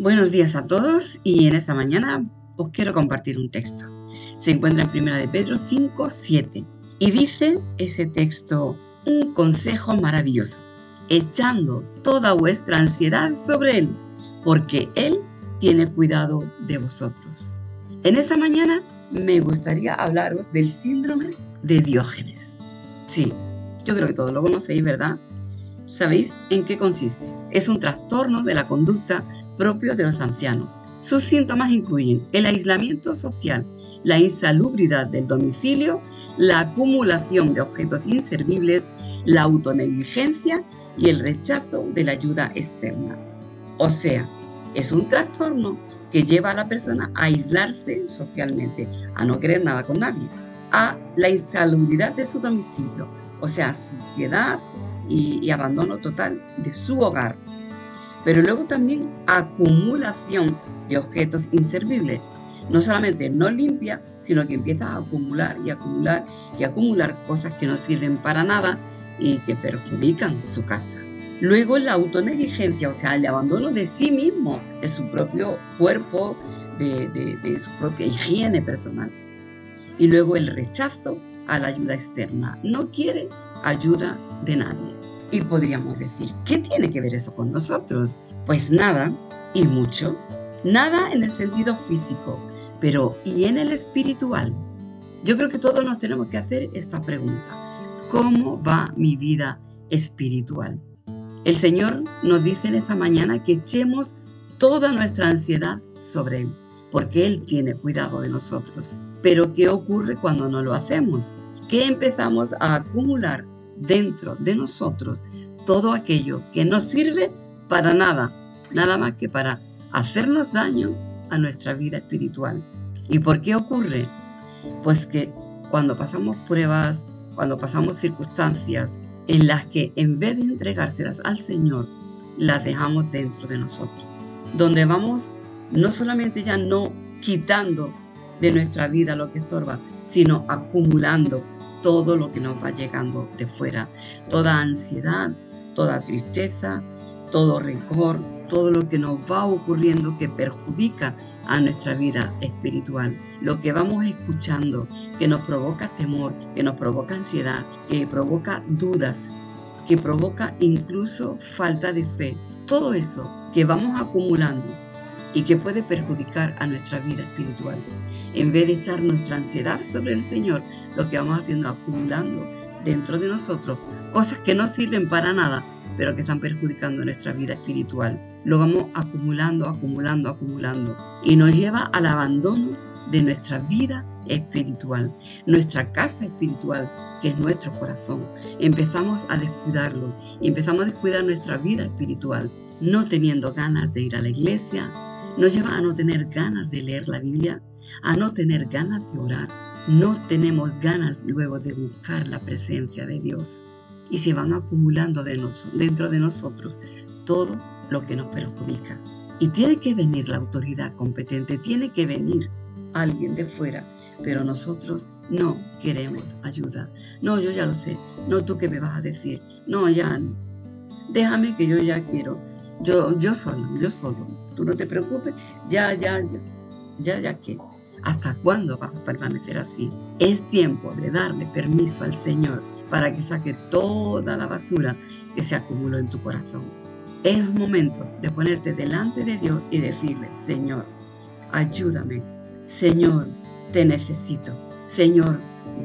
Buenos días a todos y en esta mañana os quiero compartir un texto. Se encuentra en 1 de Pedro 5, 7 y dice ese texto un consejo maravilloso, echando toda vuestra ansiedad sobre Él, porque Él tiene cuidado de vosotros. En esta mañana me gustaría hablaros del síndrome de Diógenes. Sí, yo creo que todos lo conocéis, ¿verdad? ¿Sabéis en qué consiste? Es un trastorno de la conducta propio de los ancianos. Sus síntomas incluyen el aislamiento social, la insalubridad del domicilio, la acumulación de objetos inservibles, la autonegligencia y el rechazo de la ayuda externa. O sea, es un trastorno que lleva a la persona a aislarse socialmente, a no querer nada con nadie, a la insalubridad de su domicilio, o sea, suciedad y, abandono total de su hogar, pero luego también acumulación de objetos inservibles. No solamente no limpia, sino que empieza a acumular y acumular y acumular cosas que no sirven para nada y que perjudican su casa. Luego la autonegligencia, o sea, el abandono de sí mismo, de su propio cuerpo, de, su propia higiene personal. Y luego el rechazo a la ayuda externa. No quiere ayuda de nadie. Y podríamos decir, ¿qué tiene que ver eso con nosotros? Pues nada y mucho. Nada en el sentido físico, pero ¿y en el espiritual? Yo creo que todos nos tenemos que hacer esta pregunta. ¿Cómo va mi vida espiritual? El Señor nos dice en esta mañana que echemos toda nuestra ansiedad sobre Él, porque Él tiene cuidado de nosotros. Pero ¿qué ocurre cuando no lo hacemos? Que empezamos a acumular dentro de nosotros todo aquello que no sirve para nada, nada más que para hacernos daño a nuestra vida espiritual. ¿Y por qué ocurre? Pues que cuando pasamos pruebas, cuando pasamos circunstancias en las que en vez de entregárselas al Señor, las dejamos dentro de nosotros. Donde vamos no solamente ya no quitando de nuestra vida lo que estorba, sino acumulando todo lo que nos va llegando de fuera, toda ansiedad, toda tristeza, todo rencor, todo lo que nos va ocurriendo que perjudica a nuestra vida espiritual. Lo que vamos escuchando, que nos provoca temor, que nos provoca ansiedad, que provoca dudas, que provoca incluso falta de fe. Todo eso que vamos acumulando y que puede perjudicar a nuestra vida espiritual. En vez de echar nuestra ansiedad sobre el Señor, lo que vamos haciendo acumulando dentro de nosotros cosas que no sirven para nada, pero que están perjudicando nuestra vida espiritual. Lo vamos acumulando, acumulando, acumulando y nos lleva al abandono de nuestra vida espiritual, nuestra casa espiritual, que es nuestro corazón. Empezamos a descuidarlos y empezamos a descuidar nuestra vida espiritual, no teniendo ganas de ir a la iglesia, nos lleva a no tener ganas de leer la Biblia, a no tener ganas de orar. No tenemos ganas luego de buscar la presencia de Dios. Y se van acumulando dentro de nosotros todo lo que nos perjudica. Y tiene que venir la autoridad competente, tiene que venir alguien de fuera, pero nosotros no queremos ayuda. No, yo ya lo sé. No, tú qué me vas a decir. No, ya, déjame que yo ya quiero. Yo, yo solo, yo solo tú no te preocupes, ya, ya, ya, ya, ya que. ¿Hasta cuándo vas a permanecer así? Es tiempo de darle permiso al Señor para que saque toda la basura que se acumuló en tu corazón. Es momento de ponerte delante de Dios y decirle, Señor, ayúdame. Señor, te necesito. Señor,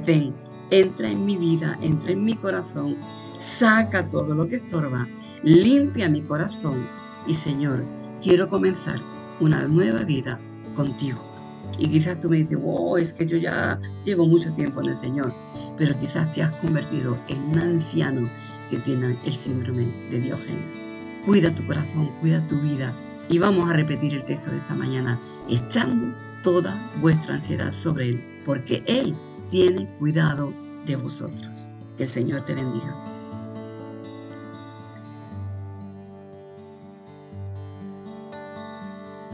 ven, entra en mi vida, entra en mi corazón, saca todo lo que estorba, limpia mi corazón y Señor, quiero comenzar una nueva vida contigo. Y quizás tú me dices, wow, es que yo ya llevo mucho tiempo en el Señor, pero quizás te has convertido en un anciano que tiene el síndrome de Diógenes. Cuida tu corazón, cuida tu vida. Y vamos a repetir el texto de esta mañana, echando toda vuestra ansiedad sobre Él, porque Él tiene cuidado de vosotros. Que el Señor te bendiga.